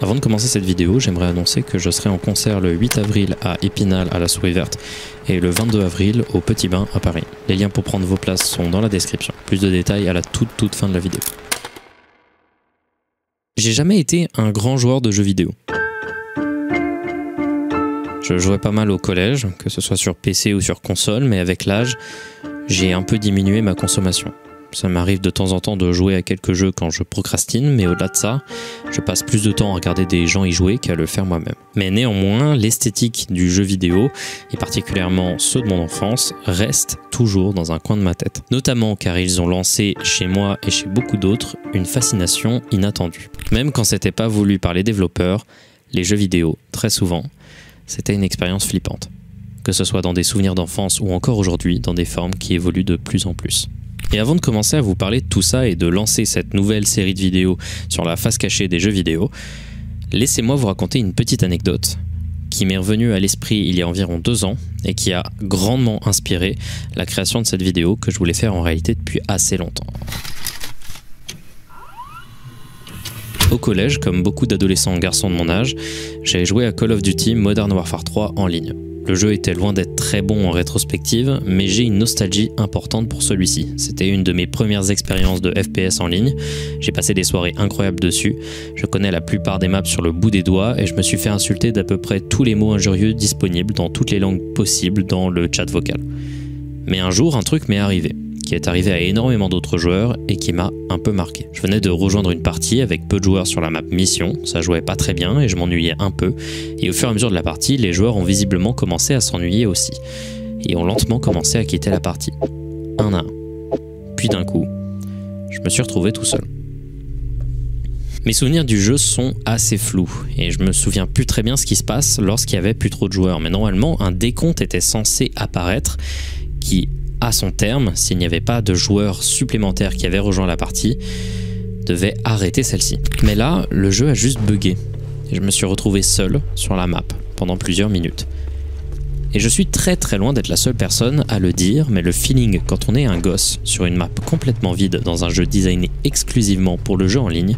Avant de commencer cette vidéo, j'aimerais annoncer que je serai en concert le 8 avril à Épinal à la Souris Verte et le 22 avril au Petit Bain à Paris. Les liens pour prendre vos places sont dans la description. Plus de détails à la toute toute fin de la vidéo. J'ai jamais été un grand joueur de jeux vidéo. Je jouais pas mal au collège, que ce soit sur PC ou sur console, mais avec l'âge, j'ai un peu diminué ma consommation. Ça m'arrive de temps en temps de jouer à quelques jeux quand je procrastine, mais au-delà de ça, je passe plus de temps à regarder des gens y jouer qu'à le faire moi-même. Mais néanmoins, l'esthétique du jeu vidéo, et particulièrement ceux de mon enfance, reste toujours dans un coin de ma tête. Notamment car ils ont lancé chez moi et chez beaucoup d'autres une fascination inattendue. Même quand c'était pas voulu par les développeurs, les jeux vidéo, très souvent, c'était une expérience flippante. Que ce soit dans des souvenirs d'enfance ou encore aujourd'hui dans des formes qui évoluent de plus en plus. Et avant de commencer à vous parler de tout ça et de lancer cette nouvelle série de vidéos sur la face cachée des jeux vidéo, laissez-moi vous raconter une petite anecdote qui m'est revenue à l'esprit il y a environ deux ans et qui a grandement inspiré la création de cette vidéo que je voulais faire en réalité depuis assez longtemps. Au collège, comme beaucoup d'adolescents garçons de mon âge, j'avais joué à Call of Duty Modern Warfare 3 en ligne. Le jeu était loin d'être très bon en rétrospective, mais j'ai une nostalgie importante pour celui-ci. C'était une de mes premières expériences de FPS en ligne. J'ai passé des soirées incroyables dessus. Je connais la plupart des maps sur le bout des doigts et je me suis fait insulter d'à peu près tous les mots injurieux disponibles dans toutes les langues possibles dans le chat vocal. Mais un jour, un truc m'est arrivé qui est arrivé à énormément d'autres joueurs et qui m'a un peu marqué. Je venais de rejoindre une partie avec peu de joueurs sur la map mission, ça jouait pas très bien et je m'ennuyais un peu, et au fur et à mesure de la partie, les joueurs ont visiblement commencé à s'ennuyer aussi, et ont lentement commencé à quitter la partie, un à un. Puis d'un coup, je me suis retrouvé tout seul. Mes souvenirs du jeu sont assez flous et je me souviens plus très bien ce qui se passe lorsqu'il y avait plus trop de joueurs. Mais normalement, un décompte était censé apparaître qui à son terme, s'il n'y avait pas de joueurs supplémentaires qui avaient rejoint la partie, devait arrêter celle-ci. Mais là, le jeu a juste bugué. Je me suis retrouvé seul sur la map pendant plusieurs minutes. Et je suis très très loin d'être la seule personne à le dire, mais le feeling quand on est un gosse sur une map complètement vide dans un jeu designé exclusivement pour le jeu en ligne,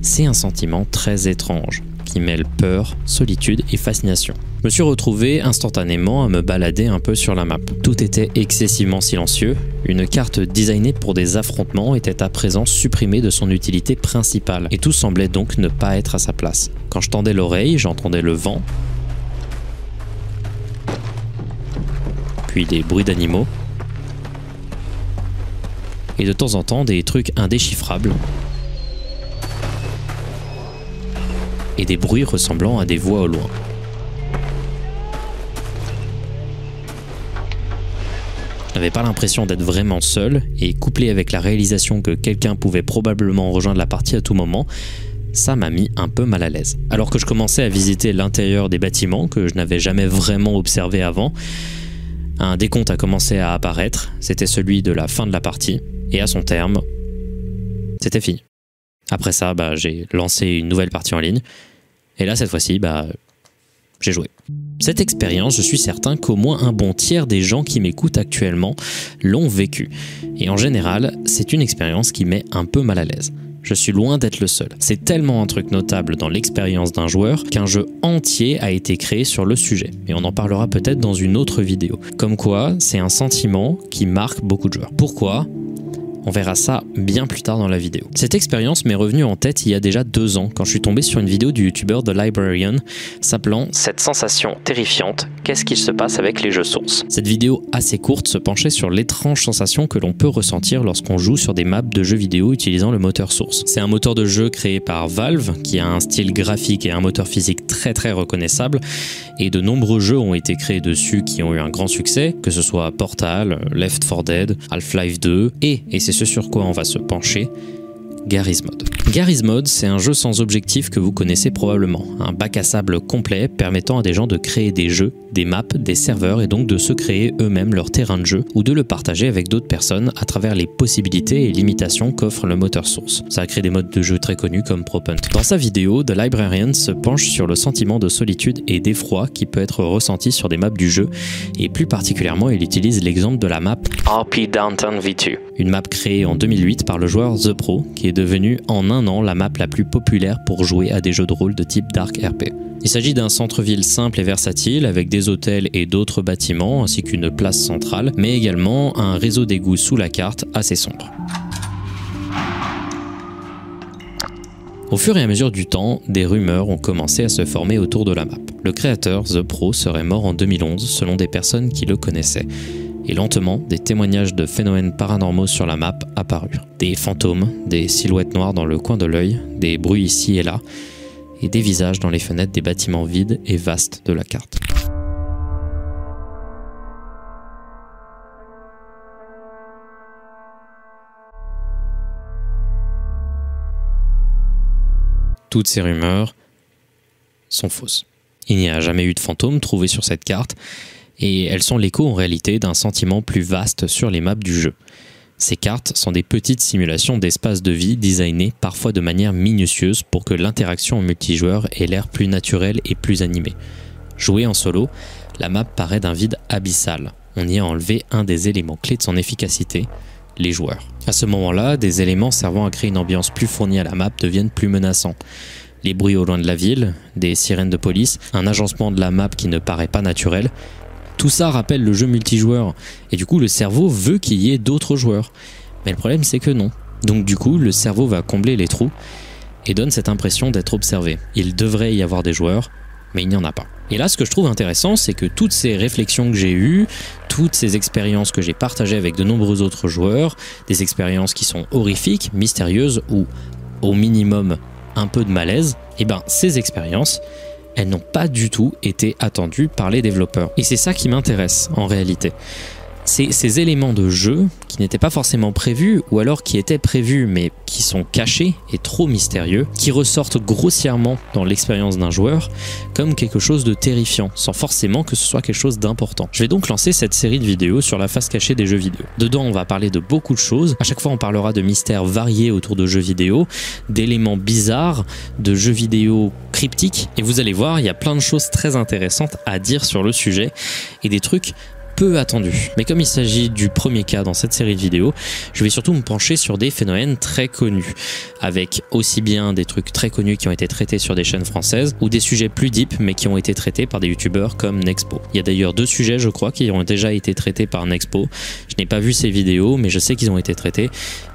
c'est un sentiment très étrange qui mêle peur, solitude et fascination. Je me suis retrouvé instantanément à me balader un peu sur la map. Tout était excessivement silencieux. Une carte designée pour des affrontements était à présent supprimée de son utilité principale, et tout semblait donc ne pas être à sa place. Quand je tendais l'oreille, j'entendais le vent, puis des bruits d'animaux, et de temps en temps des trucs indéchiffrables et des bruits ressemblant à des voix au loin. Je n'avais pas l'impression d'être vraiment seul, et couplé avec la réalisation que quelqu'un pouvait probablement rejoindre la partie à tout moment, ça m'a mis un peu mal à l'aise. Alors que je commençais à visiter l'intérieur des bâtiments que je n'avais jamais vraiment observé avant, un décompte a commencé à apparaître, c'était celui de la fin de la partie, et à son terme, c'était fini. Après ça, bah, j'ai lancé une nouvelle partie en ligne, et là, cette fois-ci, bah, j'ai joué. Cette expérience, je suis certain qu'au moins un bon tiers des gens qui m'écoutent actuellement l'ont vécu. Et en général, c'est une expérience qui met un peu mal à l'aise. Je suis loin d'être le seul. C'est tellement un truc notable dans l'expérience d'un joueur qu'un jeu entier a été créé sur le sujet. Et on en parlera peut-être dans une autre vidéo. Comme quoi, c'est un sentiment qui marque beaucoup de joueurs. Pourquoi? On verra ça bien plus tard dans la vidéo. Cette expérience m'est revenue en tête il y a déjà deux ans quand je suis tombé sur une vidéo du youtubeur The Librarian s'appelant Cette sensation terrifiante, qu'est-ce qu'il se passe avec les jeux sources? Cette vidéo assez courte se penchait sur l'étrange sensation que l'on peut ressentir lorsqu'on joue sur des maps de jeux vidéo utilisant le moteur source. C'est un moteur de jeu créé par Valve qui a un style graphique et un moteur physique très très reconnaissable et de nombreux jeux ont été créés dessus qui ont eu un grand succès, que ce soit Portal, Left 4 Dead, Half-Life 2 et, et c'est ce sur quoi on va se pencher, Garry's Mod. Garry's Mod, c'est un jeu sans objectif que vous connaissez probablement, un bac à sable complet permettant à des gens de créer des jeux des maps, des serveurs et donc de se créer eux-mêmes leur terrain de jeu ou de le partager avec d'autres personnes à travers les possibilités et limitations qu'offre le moteur source. Ça a créé des modes de jeu très connus comme Propunt. Dans sa vidéo, The Librarian se penche sur le sentiment de solitude et d'effroi qui peut être ressenti sur des maps du jeu et plus particulièrement il utilise l'exemple de la map RP Downtown V2, une map créée en 2008 par le joueur The Pro qui est devenue en un an la map la plus populaire pour jouer à des jeux de rôle de type Dark RP. Il s'agit d'un centre-ville simple et versatile avec des hôtels et d'autres bâtiments ainsi qu'une place centrale, mais également un réseau d'égouts sous la carte assez sombre. Au fur et à mesure du temps, des rumeurs ont commencé à se former autour de la map. Le créateur, The Pro, serait mort en 2011 selon des personnes qui le connaissaient. Et lentement, des témoignages de phénomènes paranormaux sur la map apparurent. Des fantômes, des silhouettes noires dans le coin de l'œil, des bruits ici et là, et des visages dans les fenêtres des bâtiments vides et vastes de la carte. Toutes ces rumeurs sont fausses. Il n'y a jamais eu de fantômes trouvés sur cette carte, et elles sont l'écho en réalité d'un sentiment plus vaste sur les maps du jeu. Ces cartes sont des petites simulations d'espaces de vie designées parfois de manière minutieuse pour que l'interaction multijoueur ait l'air plus naturelle et plus animée. Jouée en solo, la map paraît d'un vide abyssal. On y a enlevé un des éléments clés de son efficacité, les joueurs. À ce moment-là, des éléments servant à créer une ambiance plus fournie à la map deviennent plus menaçants. Les bruits au loin de la ville, des sirènes de police, un agencement de la map qui ne paraît pas naturel, tout ça rappelle le jeu multijoueur. Et du coup, le cerveau veut qu'il y ait d'autres joueurs. Mais le problème, c'est que non. Donc du coup, le cerveau va combler les trous et donne cette impression d'être observé. Il devrait y avoir des joueurs, mais il n'y en a pas. Et là, ce que je trouve intéressant, c'est que toutes ces réflexions que j'ai eues, toutes ces expériences que j'ai partagées avec de nombreux autres joueurs, des expériences qui sont horrifiques, mystérieuses ou au minimum un peu de malaise, et eh ben ces expériences, elles n'ont pas du tout été attendues par les développeurs. Et c'est ça qui m'intéresse en réalité. C'est ces éléments de jeu qui n'étaient pas forcément prévus ou alors qui étaient prévus mais qui sont cachés et trop mystérieux, qui ressortent grossièrement dans l'expérience d'un joueur comme quelque chose de terrifiant sans forcément que ce soit quelque chose d'important. Je vais donc lancer cette série de vidéos sur la face cachée des jeux vidéo. Dedans on va parler de beaucoup de choses, à chaque fois on parlera de mystères variés autour de jeux vidéo, d'éléments bizarres, de jeux vidéo cryptiques et vous allez voir il y a plein de choses très intéressantes à dire sur le sujet et des trucs peu attendu. Mais comme il s'agit du premier cas dans cette série de vidéos, je vais surtout me pencher sur des phénomènes très connus, avec aussi bien des trucs très connus qui ont été traités sur des chaînes françaises, ou des sujets plus deep mais qui ont été traités par des youtubeurs comme Nexpo. Il y a d'ailleurs deux sujets, je crois, qui ont déjà été traités par Nexpo. Je n'ai pas vu ces vidéos, mais je sais qu'ils ont été traités,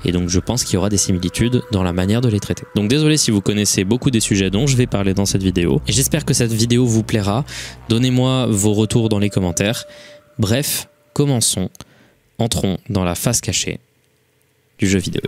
et donc je pense qu'il y aura des similitudes dans la manière de les traiter. Donc désolé si vous connaissez beaucoup des sujets dont je vais parler dans cette vidéo, et j'espère que cette vidéo vous plaira. Donnez-moi vos retours dans les commentaires. Bref, commençons. Entrons dans la face cachée du jeu vidéo.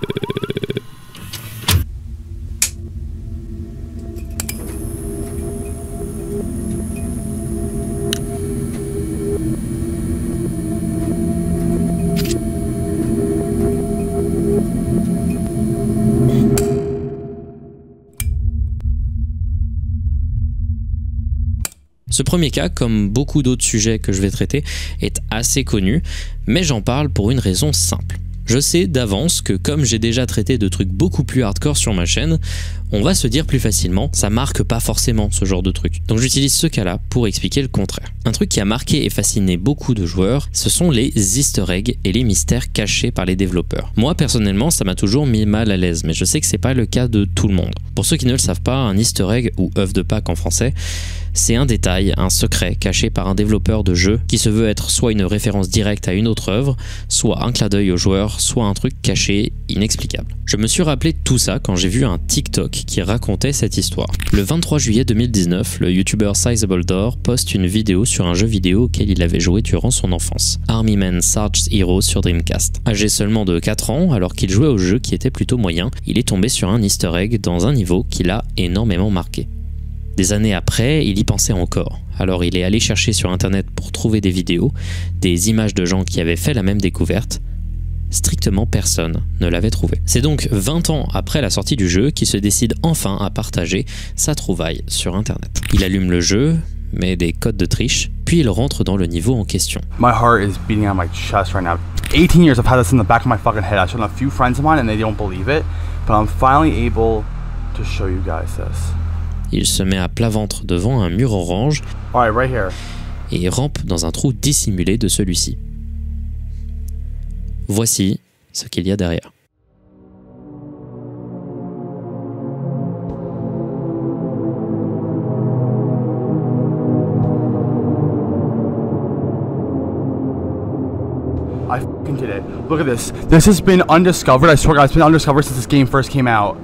Ce premier cas, comme beaucoup d'autres sujets que je vais traiter, est assez connu, mais j'en parle pour une raison simple. Je sais d'avance que comme j'ai déjà traité de trucs beaucoup plus hardcore sur ma chaîne, on va se dire plus facilement, ça marque pas forcément ce genre de truc. Donc j'utilise ce cas-là pour expliquer le contraire. Un truc qui a marqué et fasciné beaucoup de joueurs, ce sont les easter eggs et les mystères cachés par les développeurs. Moi personnellement, ça m'a toujours mis mal à l'aise, mais je sais que c'est pas le cas de tout le monde. Pour ceux qui ne le savent pas, un easter egg ou œuf de Pâques en français, c'est un détail, un secret caché par un développeur de jeu qui se veut être soit une référence directe à une autre œuvre, soit un clin d'œil au joueur, soit un truc caché, inexplicable. Je me suis rappelé tout ça quand j'ai vu un TikTok qui racontait cette histoire. Le 23 juillet 2019, le youtubeur Sizable Door poste une vidéo sur un jeu vidéo auquel il avait joué durant son enfance, Army Man Sarge's Hero sur Dreamcast. Âgé seulement de 4 ans, alors qu'il jouait au jeu qui était plutôt moyen, il est tombé sur un easter egg dans un niveau qui l'a énormément marqué. Des années après, il y pensait encore. Alors il est allé chercher sur internet pour trouver des vidéos, des images de gens qui avaient fait la même découverte. Strictement personne ne l'avait trouvé. C'est donc 20 ans après la sortie du jeu qu'il se décide enfin à partager sa trouvaille sur internet. Il allume le jeu, met des codes de triche, puis il rentre dans le niveau en question. My heart is beating on my chest right now. 18 years I've had this in the back of my fucking head. I've shown a few friends of mine and they don't believe it, but I'm finally able to show you guys this. Il se met à plat ventre devant un mur orange Alright, right here. et rampe dans un trou dissimulé de celui-ci. Voici ce qu'il y a derrière. I did it. Look at this. This has been undiscovered. I swear God, it's been undiscovered since this game first came out.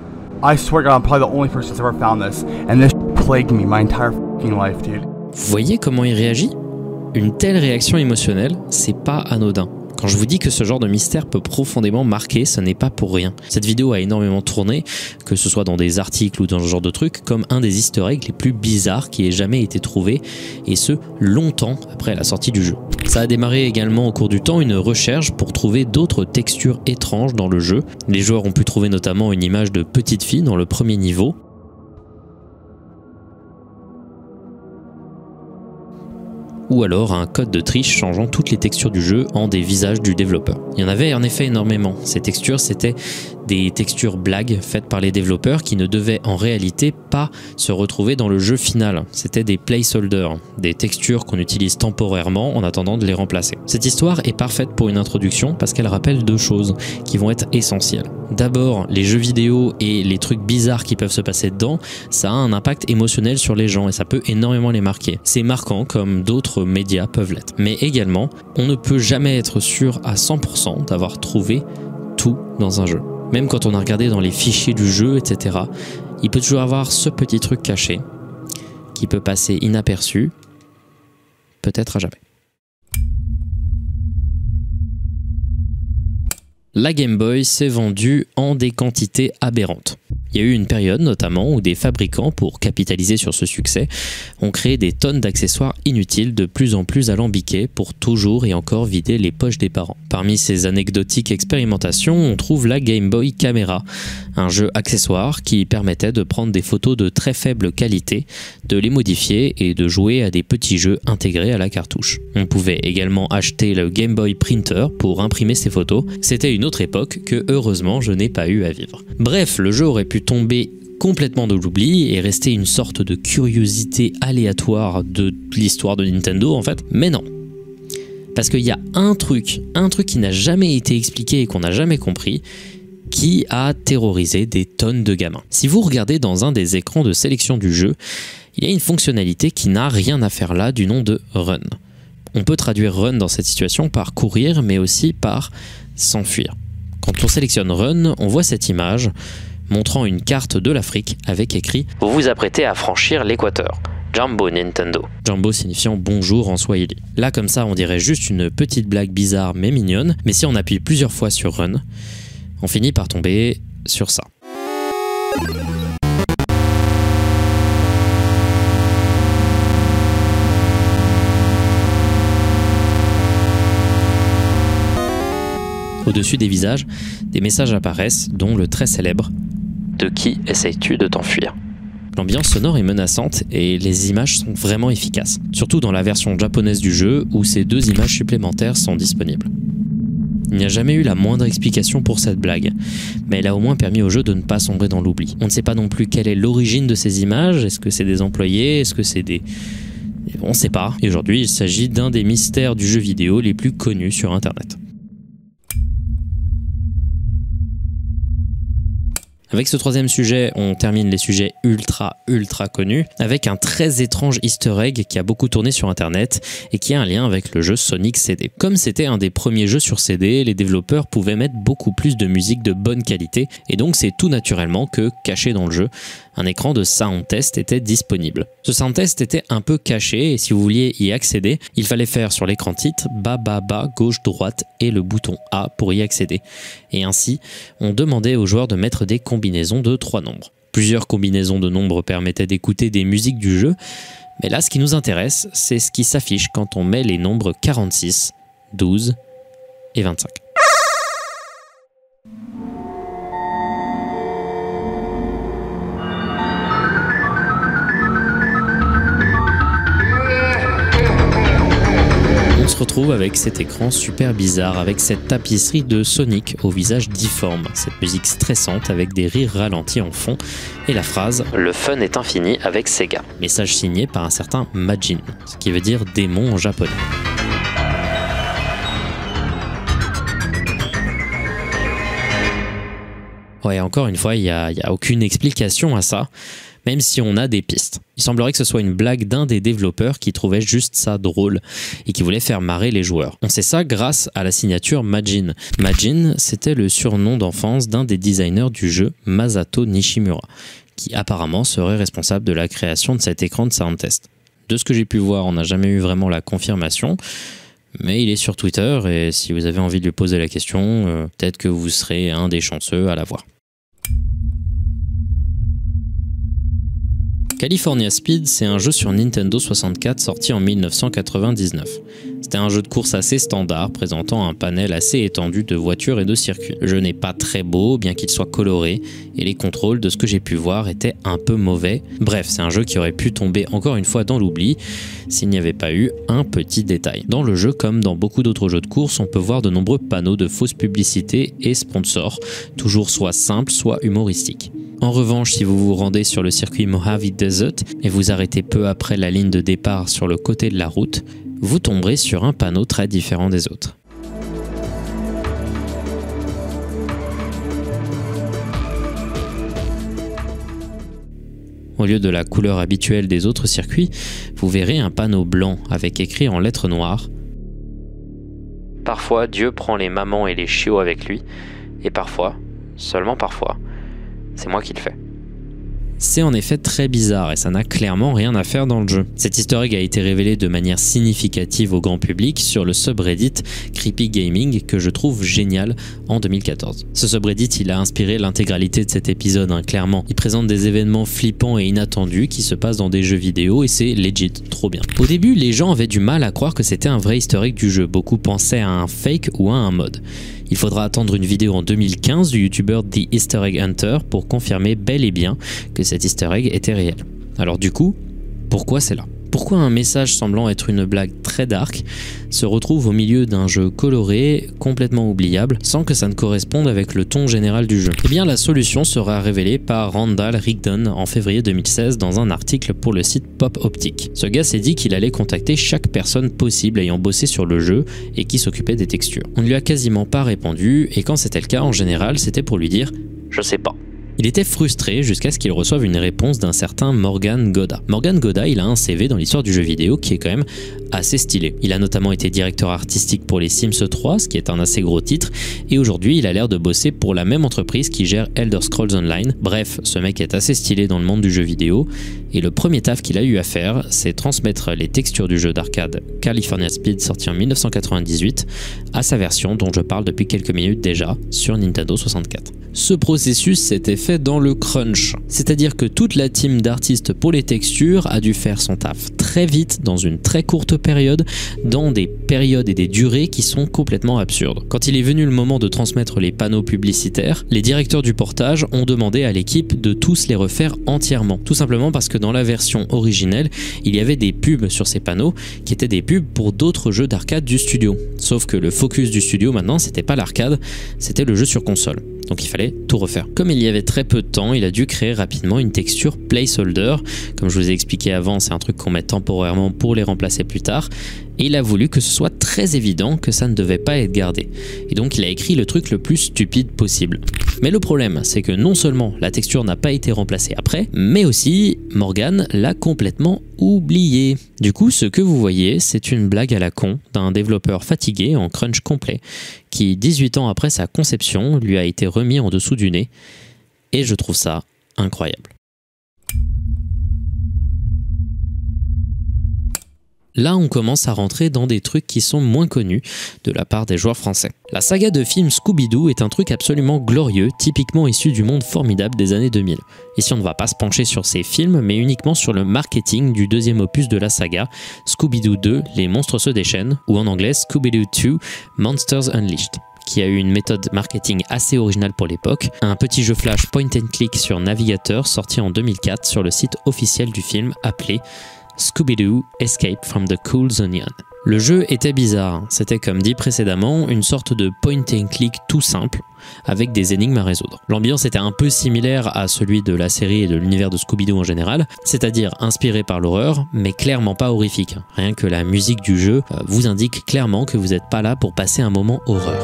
I swear God, I'm probably the only person that's ever found this. And this plagued me my entire fucking life, dude. Voyez comment il réagit? Une telle réaction émotionnelle, c'est pas anodin. Quand je vous dis que ce genre de mystère peut profondément marquer, ce n'est pas pour rien. Cette vidéo a énormément tourné, que ce soit dans des articles ou dans ce genre de trucs, comme un des easter eggs les plus bizarres qui ait jamais été trouvé, et ce, longtemps après la sortie du jeu. Ça a démarré également au cours du temps une recherche pour trouver d'autres textures étranges dans le jeu. Les joueurs ont pu trouver notamment une image de petite fille dans le premier niveau, ou alors un code de triche changeant toutes les textures du jeu en des visages du développeur. Il y en avait en effet énormément. Ces textures, c'était des textures blagues faites par les développeurs qui ne devaient en réalité pas se retrouver dans le jeu final. C'était des placeholders, des textures qu'on utilise temporairement en attendant de les remplacer. Cette histoire est parfaite pour une introduction parce qu'elle rappelle deux choses qui vont être essentielles. D'abord, les jeux vidéo et les trucs bizarres qui peuvent se passer dedans, ça a un impact émotionnel sur les gens et ça peut énormément les marquer. C'est marquant comme d'autres médias peuvent l'être. Mais également, on ne peut jamais être sûr à 100% d'avoir trouvé tout dans un jeu. Même quand on a regardé dans les fichiers du jeu, etc., il peut toujours avoir ce petit truc caché qui peut passer inaperçu, peut-être à jamais. La Game Boy s'est vendue en des quantités aberrantes. Il y a eu une période notamment où des fabricants, pour capitaliser sur ce succès, ont créé des tonnes d'accessoires inutiles de plus en plus alambiqués pour toujours et encore vider les poches des parents. Parmi ces anecdotiques expérimentations, on trouve la Game Boy Camera, un jeu accessoire qui permettait de prendre des photos de très faible qualité, de les modifier et de jouer à des petits jeux intégrés à la cartouche. On pouvait également acheter le Game Boy Printer pour imprimer ces photos. Époque que heureusement je n'ai pas eu à vivre. Bref, le jeu aurait pu tomber complètement de l'oubli et rester une sorte de curiosité aléatoire de l'histoire de Nintendo en fait. Mais non. Parce qu'il y a un truc, un truc qui n'a jamais été expliqué et qu'on n'a jamais compris, qui a terrorisé des tonnes de gamins. Si vous regardez dans un des écrans de sélection du jeu, il y a une fonctionnalité qui n'a rien à faire là du nom de run. On peut traduire run dans cette situation par courir mais aussi par s'enfuir. Quand on sélectionne run, on voit cette image montrant une carte de l'Afrique avec écrit Vous vous apprêtez à franchir l'équateur. Jumbo Nintendo. Jumbo signifiant bonjour en swahili. Là, comme ça, on dirait juste une petite blague bizarre mais mignonne, mais si on appuie plusieurs fois sur Run, on finit par tomber sur ça. Au-dessus des visages, des messages apparaissent, dont le très célèbre De qui essayes-tu de t'enfuir? L'ambiance sonore est menaçante et les images sont vraiment efficaces, surtout dans la version japonaise du jeu où ces deux images supplémentaires sont disponibles. Il n'y a jamais eu la moindre explication pour cette blague, mais elle a au moins permis au jeu de ne pas sombrer dans l'oubli. On ne sait pas non plus quelle est l'origine de ces images, est-ce que c'est des employés, est-ce que c'est des... On ne sait pas, et aujourd'hui il s'agit d'un des mystères du jeu vidéo les plus connus sur Internet. Avec ce troisième sujet, on termine les sujets ultra ultra connus avec un très étrange easter egg qui a beaucoup tourné sur internet et qui a un lien avec le jeu Sonic CD. Comme c'était un des premiers jeux sur CD, les développeurs pouvaient mettre beaucoup plus de musique de bonne qualité et donc c'est tout naturellement que, caché dans le jeu, un écran de sound test était disponible. Ce sound test était un peu caché et si vous vouliez y accéder, il fallait faire sur l'écran titre bas bas bas gauche droite et le bouton A pour y accéder. Et ainsi, on demandait aux joueurs de mettre des de trois nombres. Plusieurs combinaisons de nombres permettaient d'écouter des musiques du jeu, mais là ce qui nous intéresse, c'est ce qui s'affiche quand on met les nombres 46, 12 et 25. Avec cet écran super bizarre, avec cette tapisserie de Sonic au visage difforme, cette musique stressante avec des rires ralentis en fond, et la phrase Le fun est infini avec Sega. Message signé par un certain Majin, ce qui veut dire démon en japonais. Ouais, encore une fois, il n'y a aucune explication à ça même si on a des pistes. Il semblerait que ce soit une blague d'un des développeurs qui trouvait juste ça drôle et qui voulait faire marrer les joueurs. On sait ça grâce à la signature Majin. Majin, c'était le surnom d'enfance d'un des designers du jeu, Masato Nishimura, qui apparemment serait responsable de la création de cet écran de sound test. De ce que j'ai pu voir, on n'a jamais eu vraiment la confirmation, mais il est sur Twitter et si vous avez envie de lui poser la question, euh, peut-être que vous serez un des chanceux à la voir. California Speed, c'est un jeu sur Nintendo 64 sorti en 1999. C'était un jeu de course assez standard, présentant un panel assez étendu de voitures et de circuits. Le jeu n'est pas très beau, bien qu'il soit coloré, et les contrôles de ce que j'ai pu voir étaient un peu mauvais. Bref, c'est un jeu qui aurait pu tomber encore une fois dans l'oubli s'il n'y avait pas eu un petit détail. Dans le jeu, comme dans beaucoup d'autres jeux de course, on peut voir de nombreux panneaux de fausses publicités et sponsors, toujours soit simples, soit humoristiques. En revanche, si vous vous rendez sur le circuit Mojave Desert et vous arrêtez peu après la ligne de départ sur le côté de la route, vous tomberez sur un panneau très différent des autres. Au lieu de la couleur habituelle des autres circuits, vous verrez un panneau blanc avec écrit en lettres noires Parfois Dieu prend les mamans et les chiots avec lui, et parfois, seulement parfois, c'est moi qui le fais. C'est en effet très bizarre et ça n'a clairement rien à faire dans le jeu. Easter egg a été révélée de manière significative au grand public sur le subreddit Creepy Gaming que je trouve génial en 2014. Ce subreddit il a inspiré l'intégralité de cet épisode hein, clairement. Il présente des événements flippants et inattendus qui se passent dans des jeux vidéo et c'est legit, trop bien. Au début les gens avaient du mal à croire que c'était un vrai egg du jeu, beaucoup pensaient à un fake ou à un mod. Il faudra attendre une vidéo en 2015 du youtubeur The Easter Egg Hunter pour confirmer bel et bien que cet easter egg était réel. Alors du coup, pourquoi c'est là? Pourquoi un message semblant être une blague très dark se retrouve au milieu d'un jeu coloré, complètement oubliable, sans que ça ne corresponde avec le ton général du jeu? Eh bien la solution sera révélée par Randall Rigdon en février 2016 dans un article pour le site Pop Optic. Ce gars s'est dit qu'il allait contacter chaque personne possible ayant bossé sur le jeu et qui s'occupait des textures. On ne lui a quasiment pas répondu et quand c'était le cas en général c'était pour lui dire je sais pas. Il était frustré jusqu'à ce qu'il reçoive une réponse d'un certain Morgan Goda. Morgan Goda, il a un CV dans l'histoire du jeu vidéo qui est quand même assez stylé. Il a notamment été directeur artistique pour les Sims 3, ce qui est un assez gros titre, et aujourd'hui il a l'air de bosser pour la même entreprise qui gère Elder Scrolls Online. Bref, ce mec est assez stylé dans le monde du jeu vidéo, et le premier taf qu'il a eu à faire, c'est transmettre les textures du jeu d'arcade California Speed sorti en 1998 à sa version dont je parle depuis quelques minutes déjà sur Nintendo 64. Ce processus s'était fait dans le crunch, c'est-à-dire que toute la team d'artistes pour les textures a dû faire son taf très vite dans une très courte période, dans des périodes et des durées qui sont complètement absurdes. Quand il est venu le moment de transmettre les panneaux publicitaires, les directeurs du portage ont demandé à l'équipe de tous les refaire entièrement, tout simplement parce que dans la version originelle, il y avait des pubs sur ces panneaux qui étaient des pubs pour d'autres jeux d'arcade du studio. Sauf que le focus du studio maintenant, c'était pas l'arcade, c'était le jeu sur console donc il fallait tout refaire. Comme il y avait très peu de temps, il a dû créer rapidement une texture placeholder. Comme je vous ai expliqué avant, c'est un truc qu'on met temporairement pour les remplacer plus tard il a voulu que ce soit très évident que ça ne devait pas être gardé. Et donc il a écrit le truc le plus stupide possible. Mais le problème, c'est que non seulement la texture n'a pas été remplacée après, mais aussi Morgan l'a complètement oublié. Du coup, ce que vous voyez, c'est une blague à la con d'un développeur fatigué en crunch complet, qui 18 ans après sa conception lui a été remis en dessous du nez. Et je trouve ça incroyable. Là, on commence à rentrer dans des trucs qui sont moins connus de la part des joueurs français. La saga de films Scooby-Doo est un truc absolument glorieux, typiquement issu du monde formidable des années 2000. Ici, on ne va pas se pencher sur ces films, mais uniquement sur le marketing du deuxième opus de la saga, Scooby-Doo 2, Les monstres se déchaînent, ou en anglais Scooby-Doo 2, Monsters Unleashed qui a eu une méthode marketing assez originale pour l'époque, un petit jeu flash point and click sur navigateur sorti en 2004 sur le site officiel du film appelé Scooby-Doo Escape from the Cool Zonion. Le jeu était bizarre, c'était comme dit précédemment une sorte de point and click tout simple, avec des énigmes à résoudre. L'ambiance était un peu similaire à celui de la série et de l'univers de Scooby-Doo en général, c'est-à-dire inspiré par l'horreur, mais clairement pas horrifique. Rien que la musique du jeu euh, vous indique clairement que vous n'êtes pas là pour passer un moment horreur.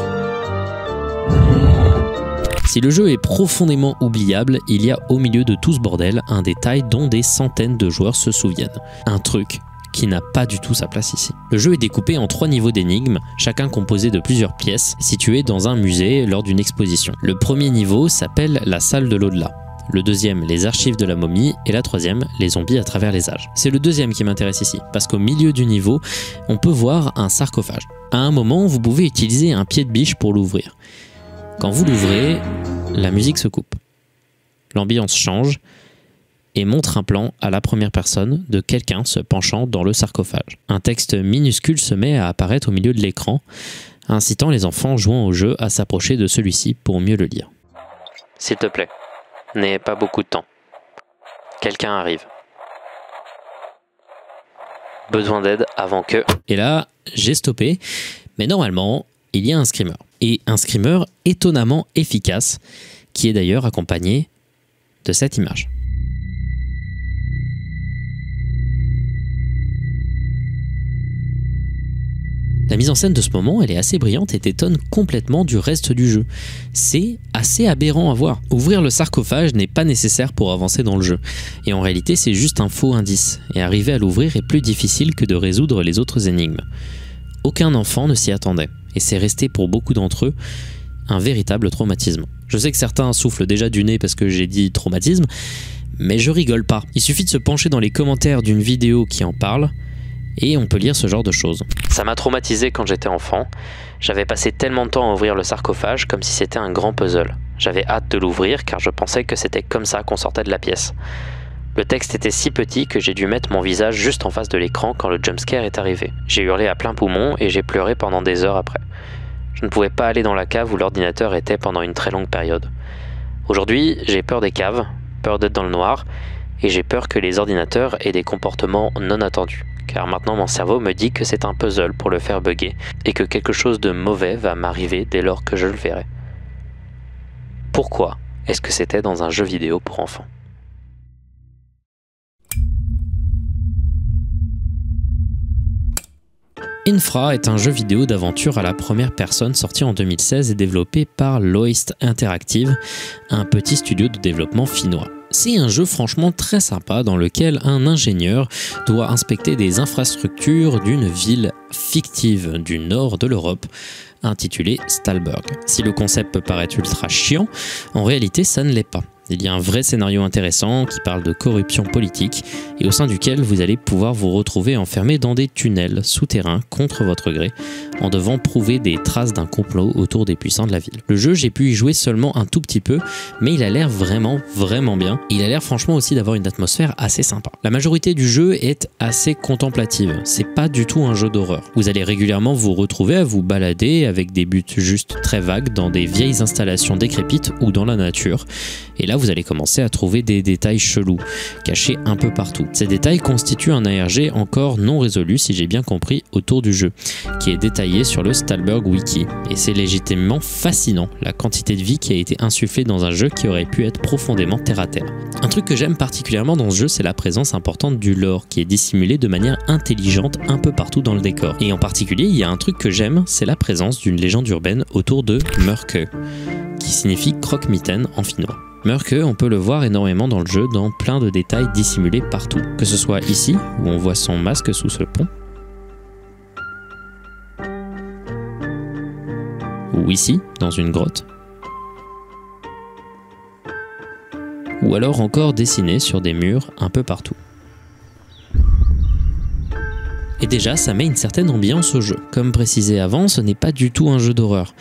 Si le jeu est profondément oubliable, il y a au milieu de tout ce bordel un détail dont des centaines de joueurs se souviennent. Un truc qui n'a pas du tout sa place ici. Le jeu est découpé en trois niveaux d'énigmes, chacun composé de plusieurs pièces, situées dans un musée lors d'une exposition. Le premier niveau s'appelle la salle de l'au-delà. Le deuxième, les archives de la momie, et la troisième, les zombies à travers les âges. C'est le deuxième qui m'intéresse ici, parce qu'au milieu du niveau, on peut voir un sarcophage. À un moment, vous pouvez utiliser un pied de biche pour l'ouvrir. Quand vous l'ouvrez, la musique se coupe. L'ambiance change, et montre un plan à la première personne de quelqu'un se penchant dans le sarcophage. Un texte minuscule se met à apparaître au milieu de l'écran, incitant les enfants jouant au jeu à s'approcher de celui-ci pour mieux le lire. S'il te plaît, n'aie pas beaucoup de temps. Quelqu'un arrive. Besoin d'aide avant que... Et là, j'ai stoppé, mais normalement, il y a un screamer. Et un screamer étonnamment efficace, qui est d'ailleurs accompagné de cette image. La mise en scène de ce moment, elle est assez brillante et t'étonne complètement du reste du jeu. C'est assez aberrant à voir. Ouvrir le sarcophage n'est pas nécessaire pour avancer dans le jeu. Et en réalité, c'est juste un faux indice. Et arriver à l'ouvrir est plus difficile que de résoudre les autres énigmes. Aucun enfant ne s'y attendait. Et c'est resté pour beaucoup d'entre eux un véritable traumatisme. Je sais que certains soufflent déjà du nez parce que j'ai dit traumatisme, mais je rigole pas. Il suffit de se pencher dans les commentaires d'une vidéo qui en parle et on peut lire ce genre de choses. Ça m'a traumatisé quand j'étais enfant. J'avais passé tellement de temps à ouvrir le sarcophage comme si c'était un grand puzzle. J'avais hâte de l'ouvrir car je pensais que c'était comme ça qu'on sortait de la pièce. Le texte était si petit que j'ai dû mettre mon visage juste en face de l'écran quand le jumpscare est arrivé. J'ai hurlé à plein poumon et j'ai pleuré pendant des heures après. Je ne pouvais pas aller dans la cave où l'ordinateur était pendant une très longue période. Aujourd'hui, j'ai peur des caves, peur d'être dans le noir, et j'ai peur que les ordinateurs aient des comportements non attendus car maintenant mon cerveau me dit que c'est un puzzle pour le faire bugger et que quelque chose de mauvais va m'arriver dès lors que je le verrai. Pourquoi est-ce que c'était dans un jeu vidéo pour enfants? Infra est un jeu vidéo d'aventure à la première personne sorti en 2016 et développé par Loist Interactive, un petit studio de développement finnois. C'est un jeu franchement très sympa dans lequel un ingénieur doit inspecter des infrastructures d'une ville fictive du nord de l'Europe intitulée Stalberg. Si le concept peut paraître ultra chiant, en réalité ça ne l'est pas. Il y a un vrai scénario intéressant qui parle de corruption politique et au sein duquel vous allez pouvoir vous retrouver enfermé dans des tunnels souterrains contre votre gré en devant prouver des traces d'un complot autour des puissants de la ville. Le jeu, j'ai pu y jouer seulement un tout petit peu, mais il a l'air vraiment, vraiment bien. Il a l'air franchement aussi d'avoir une atmosphère assez sympa. La majorité du jeu est assez contemplative. C'est pas du tout un jeu d'horreur. Vous allez régulièrement vous retrouver à vous balader avec des buts juste très vagues dans des vieilles installations décrépites ou dans la nature. Et là, vous allez commencer à trouver des détails chelous, cachés un peu partout. Ces détails constituent un ARG encore non résolu, si j'ai bien compris, autour du jeu, qui est détaillé sur le Stalberg Wiki. Et c'est légitimement fascinant, la quantité de vie qui a été insufflée dans un jeu qui aurait pu être profondément terre à terre. Un truc que j'aime particulièrement dans ce jeu, c'est la présence importante du lore, qui est dissimulé de manière intelligente un peu partout dans le décor. Et en particulier, il y a un truc que j'aime, c'est la présence d'une légende urbaine autour de Mörke, qui signifie croque-mitaine en finnois. Murke, on peut le voir énormément dans le jeu dans plein de détails dissimulés partout. Que ce soit ici, où on voit son masque sous ce pont, ou ici, dans une grotte, ou alors encore dessiné sur des murs un peu partout. Déjà, ça met une certaine ambiance au jeu. Comme précisé avant, ce n'est pas du tout un jeu d'horreur.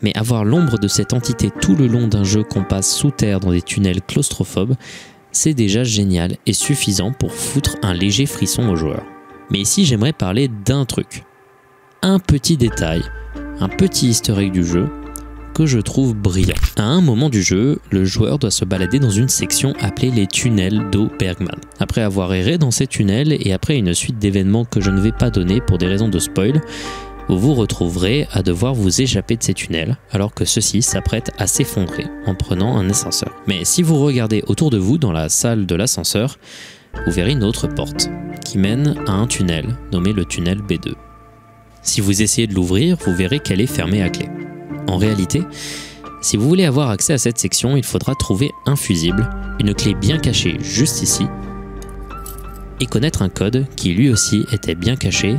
Mais avoir l'ombre de cette entité tout le long d'un jeu qu'on passe sous terre dans des tunnels claustrophobes, c'est déjà génial et suffisant pour foutre un léger frisson aux joueurs. Mais ici, j'aimerais parler d'un truc. Un petit détail, un petit historique du jeu, je trouve brillant. À un moment du jeu, le joueur doit se balader dans une section appelée les tunnels d'eau Bergman. Après avoir erré dans ces tunnels et après une suite d'événements que je ne vais pas donner pour des raisons de spoil, vous vous retrouverez à devoir vous échapper de ces tunnels alors que ceux-ci s'apprêtent à s'effondrer en prenant un ascenseur. Mais si vous regardez autour de vous dans la salle de l'ascenseur, vous verrez une autre porte qui mène à un tunnel nommé le tunnel B2. Si vous essayez de l'ouvrir, vous verrez qu'elle est fermée à clé. En réalité, si vous voulez avoir accès à cette section, il faudra trouver un fusible, une clé bien cachée juste ici, et connaître un code qui lui aussi était bien caché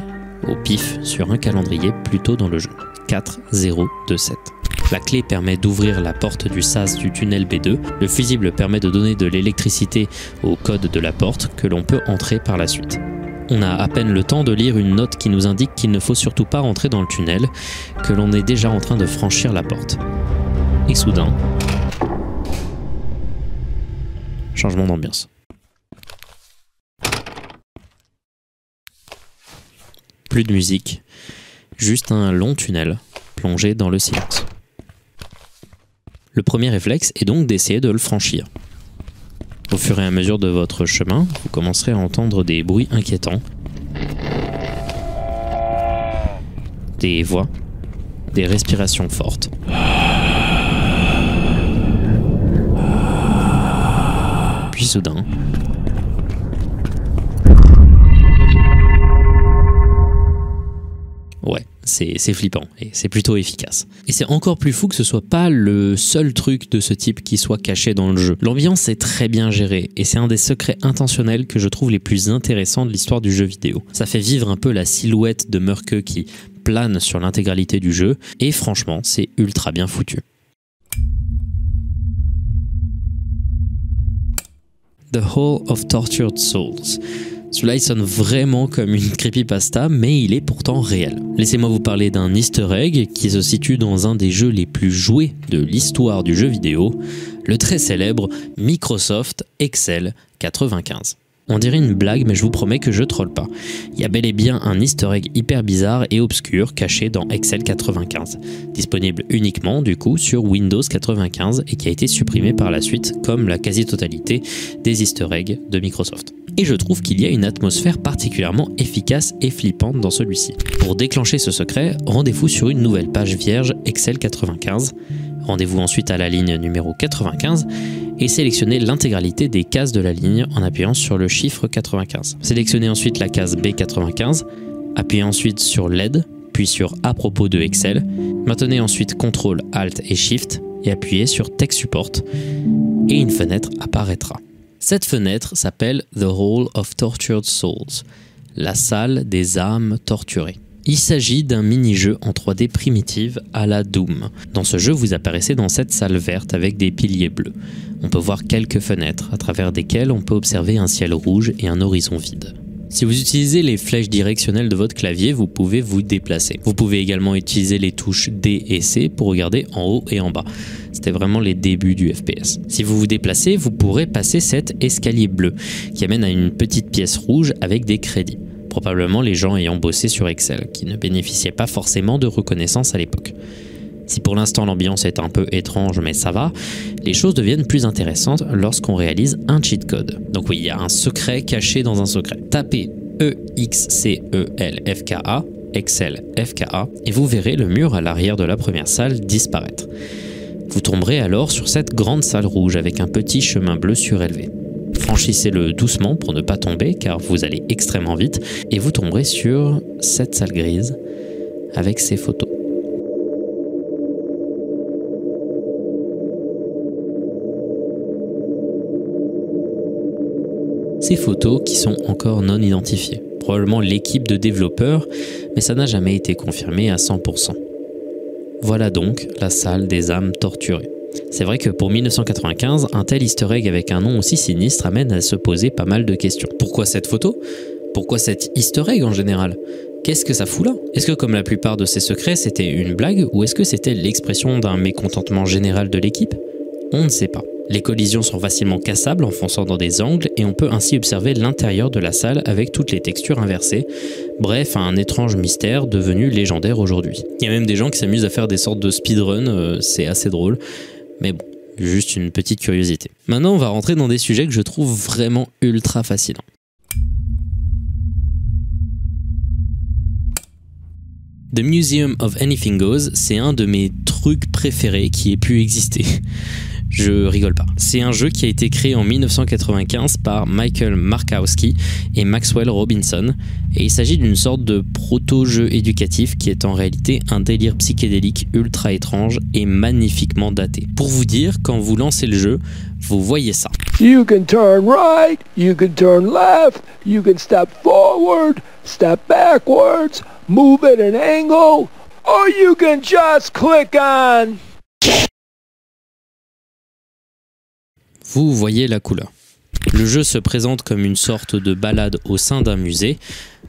au pif sur un calendrier plus tôt dans le jeu. 4027. La clé permet d'ouvrir la porte du sas du tunnel B2. Le fusible permet de donner de l'électricité au code de la porte que l'on peut entrer par la suite. On a à peine le temps de lire une note qui nous indique qu'il ne faut surtout pas rentrer dans le tunnel, que l'on est déjà en train de franchir la porte. Et soudain, changement d'ambiance. Plus de musique, juste un long tunnel plongé dans le silence. Le premier réflexe est donc d'essayer de le franchir. Au fur et à mesure de votre chemin, vous commencerez à entendre des bruits inquiétants, des voix, des respirations fortes. Puis soudain, Ouais, c'est flippant et c'est plutôt efficace. Et c'est encore plus fou que ce soit pas le seul truc de ce type qui soit caché dans le jeu. L'ambiance est très bien gérée et c'est un des secrets intentionnels que je trouve les plus intéressants de l'histoire du jeu vidéo. Ça fait vivre un peu la silhouette de Murke qui plane sur l'intégralité du jeu et franchement, c'est ultra bien foutu. The Hall of Tortured Souls. Celui-là, il sonne vraiment comme une creepypasta, mais il est pourtant réel. Laissez-moi vous parler d'un easter egg qui se situe dans un des jeux les plus joués de l'histoire du jeu vidéo, le très célèbre Microsoft Excel 95. On dirait une blague, mais je vous promets que je troll pas. Il y a bel et bien un easter egg hyper bizarre et obscur caché dans Excel 95, disponible uniquement du coup sur Windows 95 et qui a été supprimé par la suite comme la quasi-totalité des easter eggs de Microsoft. Et je trouve qu'il y a une atmosphère particulièrement efficace et flippante dans celui-ci. Pour déclencher ce secret, rendez-vous sur une nouvelle page vierge Excel 95. Rendez-vous ensuite à la ligne numéro 95 et sélectionnez l'intégralité des cases de la ligne en appuyant sur le chiffre 95. Sélectionnez ensuite la case B95, appuyez ensuite sur LED, puis sur À propos de Excel. Maintenez ensuite CTRL, ALT et SHIFT et appuyez sur Tech Support et une fenêtre apparaîtra. Cette fenêtre s'appelle The Hall of Tortured Souls, la salle des âmes torturées. Il s'agit d'un mini-jeu en 3D primitive à la Doom. Dans ce jeu, vous apparaissez dans cette salle verte avec des piliers bleus. On peut voir quelques fenêtres, à travers desquelles on peut observer un ciel rouge et un horizon vide. Si vous utilisez les flèches directionnelles de votre clavier, vous pouvez vous déplacer. Vous pouvez également utiliser les touches D et C pour regarder en haut et en bas. C'était vraiment les débuts du FPS. Si vous vous déplacez, vous pourrez passer cet escalier bleu qui amène à une petite pièce rouge avec des crédits probablement les gens ayant bossé sur Excel, qui ne bénéficiaient pas forcément de reconnaissance à l'époque. Si pour l'instant l'ambiance est un peu étrange, mais ça va, les choses deviennent plus intéressantes lorsqu'on réalise un cheat code. Donc oui, il y a un secret caché dans un secret. Tapez E-X-C-E-L-F-K-A, Excel FKA, et vous verrez le mur à l'arrière de la première salle disparaître. Vous tomberez alors sur cette grande salle rouge avec un petit chemin bleu surélevé. Franchissez-le doucement pour ne pas tomber car vous allez extrêmement vite et vous tomberez sur cette salle grise avec ses photos. Photos qui sont encore non identifiées. Probablement l'équipe de développeurs, mais ça n'a jamais été confirmé à 100%. Voilà donc la salle des âmes torturées. C'est vrai que pour 1995, un tel easter egg avec un nom aussi sinistre amène à se poser pas mal de questions. Pourquoi cette photo? Pourquoi cet easter egg en général? Qu'est-ce que ça fout là? Est-ce que comme la plupart de ces secrets, c'était une blague ou est-ce que c'était l'expression d'un mécontentement général de l'équipe? On ne sait pas. Les collisions sont facilement cassables en fonçant dans des angles et on peut ainsi observer l'intérieur de la salle avec toutes les textures inversées. Bref, un étrange mystère devenu légendaire aujourd'hui. Il y a même des gens qui s'amusent à faire des sortes de speedrun, euh, c'est assez drôle. Mais bon, juste une petite curiosité. Maintenant, on va rentrer dans des sujets que je trouve vraiment ultra fascinants. The Museum of Anything Goes, c'est un de mes trucs préférés qui ait pu exister. Je rigole pas. C'est un jeu qui a été créé en 1995 par Michael Markowski et Maxwell Robinson, et il s'agit d'une sorte de proto-jeu éducatif qui est en réalité un délire psychédélique ultra étrange et magnifiquement daté. Pour vous dire, quand vous lancez le jeu, vous voyez ça. You can turn right, you can turn left, you can step forward, step backwards, move at an angle, or you can just click on. Vous voyez la couleur. Le jeu se présente comme une sorte de balade au sein d'un musée.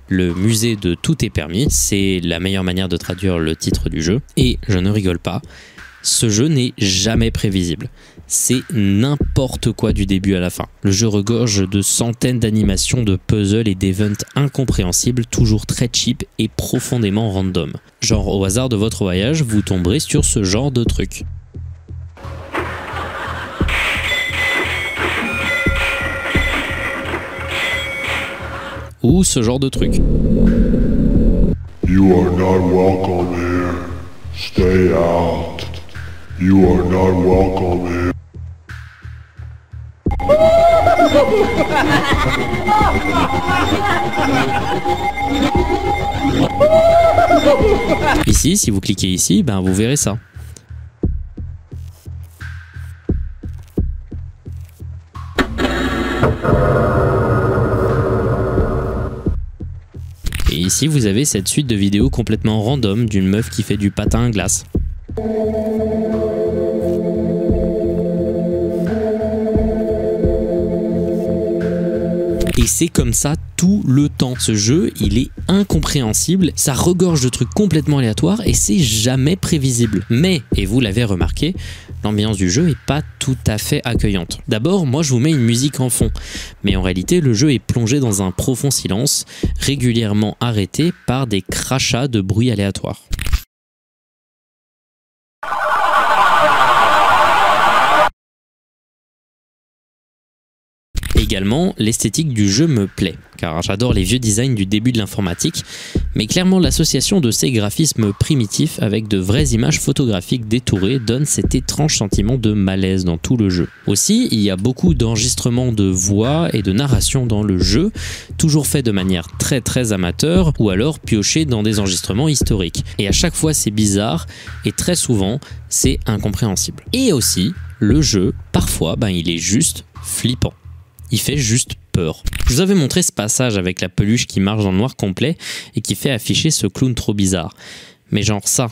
Le musée de tout est permis, c'est la meilleure manière de traduire le titre du jeu. Et je ne rigole pas, ce jeu n'est jamais prévisible. C'est n'importe quoi du début à la fin. Le jeu regorge de centaines d'animations, de puzzles et d'events incompréhensibles, toujours très cheap et profondément random. Genre au hasard de votre voyage, vous tomberez sur ce genre de truc. Ou ce genre de truc. You are not welcome here. Stay out. You are not welcome here. Ici, si vous cliquez ici, ben vous verrez ça. Et ici, vous avez cette suite de vidéos complètement random d'une meuf qui fait du patin à glace. Et c'est comme ça tout le temps. Ce jeu, il est incompréhensible, ça regorge de trucs complètement aléatoires et c'est jamais prévisible. Mais, et vous l'avez remarqué, l'ambiance du jeu est pas tout à fait accueillante. D'abord, moi je vous mets une musique en fond, mais en réalité le jeu est plongé dans un profond silence, régulièrement arrêté par des crachats de bruit aléatoires. Également, l'esthétique du jeu me plaît, car j'adore les vieux designs du début de l'informatique, mais clairement l'association de ces graphismes primitifs avec de vraies images photographiques détourées donne cet étrange sentiment de malaise dans tout le jeu. Aussi, il y a beaucoup d'enregistrements de voix et de narration dans le jeu, toujours fait de manière très très amateur, ou alors pioché dans des enregistrements historiques. Et à chaque fois c'est bizarre, et très souvent c'est incompréhensible. Et aussi, le jeu, parfois, ben, il est juste flippant il fait juste peur. Je vous avais montré ce passage avec la peluche qui marche dans le noir complet et qui fait afficher ce clown trop bizarre. Mais genre ça.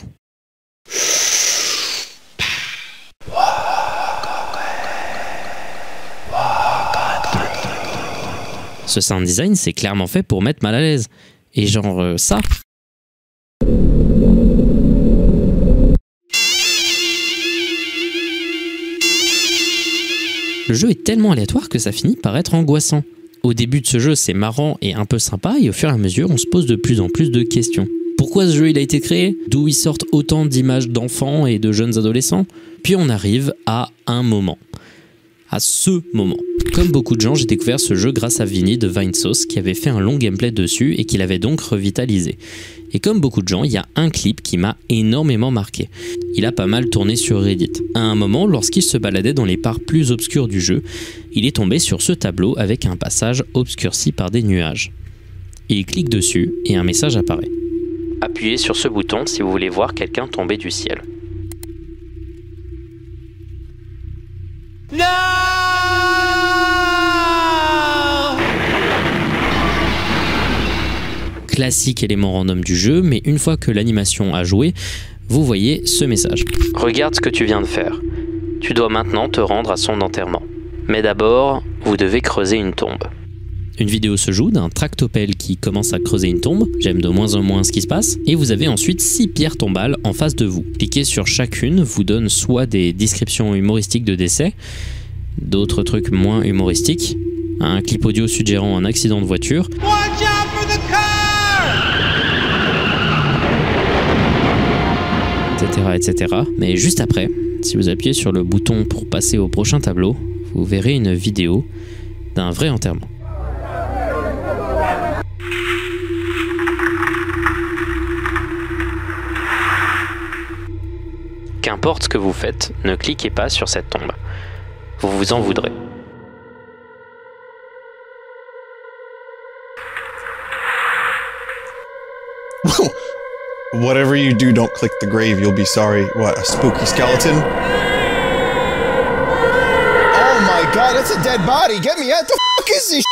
Ce sound design, c'est clairement fait pour mettre mal à l'aise. Et genre euh, ça. Le jeu est tellement aléatoire que ça finit par être angoissant. Au début de ce jeu, c'est marrant et un peu sympa, et au fur et à mesure, on se pose de plus en plus de questions. Pourquoi ce jeu il a été créé? D'où il sortent autant d'images d'enfants et de jeunes adolescents? Puis on arrive à un moment. À ce moment. Comme beaucoup de gens, j'ai découvert ce jeu grâce à Vinny de Vinesauce qui avait fait un long gameplay dessus et qui l'avait donc revitalisé. Et comme beaucoup de gens, il y a un clip qui m'a énormément marqué. Il a pas mal tourné sur Reddit. À un moment, lorsqu'il se baladait dans les parts plus obscures du jeu, il est tombé sur ce tableau avec un passage obscurci par des nuages. Il clique dessus et un message apparaît. Appuyez sur ce bouton si vous voulez voir quelqu'un tomber du ciel. Classique élément random du jeu, mais une fois que l'animation a joué, vous voyez ce message. Regarde ce que tu viens de faire. Tu dois maintenant te rendre à son enterrement. Mais d'abord, vous devez creuser une tombe. Une vidéo se joue d'un tractopelle qui commence à creuser une tombe. J'aime de moins en moins ce qui se passe. Et vous avez ensuite six pierres tombales en face de vous. Cliquer sur chacune vous donne soit des descriptions humoristiques de décès, d'autres trucs moins humoristiques, un clip audio suggérant un accident de voiture. Mais juste après, si vous appuyez sur le bouton pour passer au prochain tableau, vous verrez une vidéo d'un vrai enterrement. Qu'importe ce que vous faites, ne cliquez pas sur cette tombe. Vous vous en voudrez. Whatever you do, don't click the grave. You'll be sorry. What, a spooky skeleton? Oh my god, that's a dead body. Get me out. The fuck is this?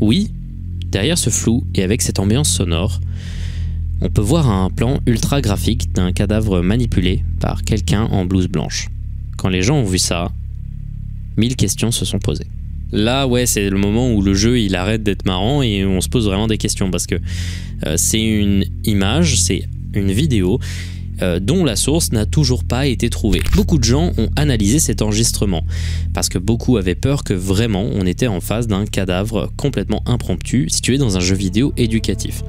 Oui, derrière ce flou et avec cette ambiance sonore, on peut voir un plan ultra graphique d'un cadavre manipulé par quelqu'un en blouse blanche. Quand les gens ont vu ça, mille questions se sont posées. Là, ouais, c'est le moment où le jeu il arrête d'être marrant et on se pose vraiment des questions parce que euh, c'est une image, c'est une vidéo euh, dont la source n'a toujours pas été trouvée. Beaucoup de gens ont analysé cet enregistrement parce que beaucoup avaient peur que vraiment on était en face d'un cadavre complètement impromptu situé dans un jeu vidéo éducatif.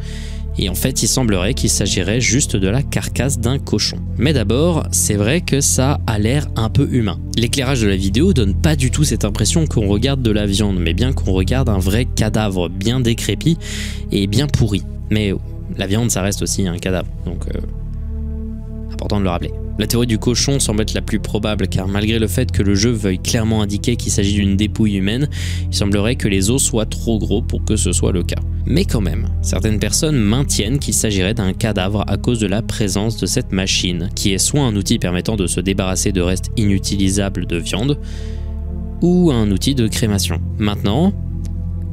Et en fait, il semblerait qu'il s'agirait juste de la carcasse d'un cochon. Mais d'abord, c'est vrai que ça a l'air un peu humain. L'éclairage de la vidéo donne pas du tout cette impression qu'on regarde de la viande, mais bien qu'on regarde un vrai cadavre bien décrépit et bien pourri. Mais la viande, ça reste aussi un cadavre, donc euh, important de le rappeler. La théorie du cochon semble être la plus probable car malgré le fait que le jeu veuille clairement indiquer qu'il s'agit d'une dépouille humaine, il semblerait que les os soient trop gros pour que ce soit le cas. Mais quand même, certaines personnes maintiennent qu'il s'agirait d'un cadavre à cause de la présence de cette machine, qui est soit un outil permettant de se débarrasser de restes inutilisables de viande, ou un outil de crémation. Maintenant,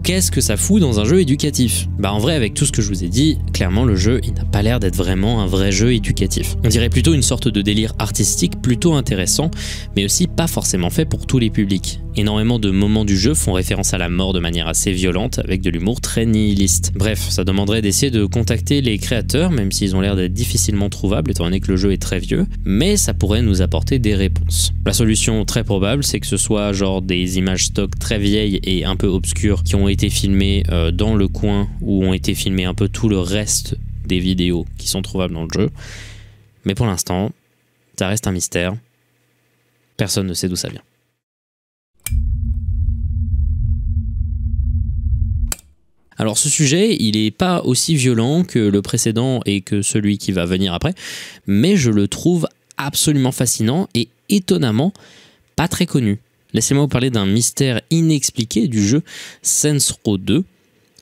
qu'est-ce que ça fout dans un jeu éducatif? Bah en vrai avec tout ce que je vous ai dit, clairement le jeu il n'a pas l'air d'être vraiment un vrai jeu éducatif. On dirait plutôt une sorte de délire artistique plutôt intéressant, mais aussi pas forcément fait pour tous les publics. Énormément de moments du jeu font référence à la mort de manière assez violente, avec de l'humour très nihiliste. Bref, ça demanderait d'essayer de contacter les créateurs, même s'ils ont l'air d'être difficilement trouvables étant donné que le jeu est très vieux, mais ça pourrait nous apporter des réponses. La solution très probable, c'est que ce soit genre des images stock très vieilles et un peu obscures qui ont été filmées euh, dans le coin où ont été filmées un peu tout le reste des vidéos qui sont trouvables dans le jeu. Mais pour l'instant, ça reste un mystère. Personne ne sait d'où ça vient. Alors ce sujet, il n'est pas aussi violent que le précédent et que celui qui va venir après, mais je le trouve absolument fascinant et étonnamment pas très connu. Laissez-moi vous parler d'un mystère inexpliqué du jeu Saints Row 2,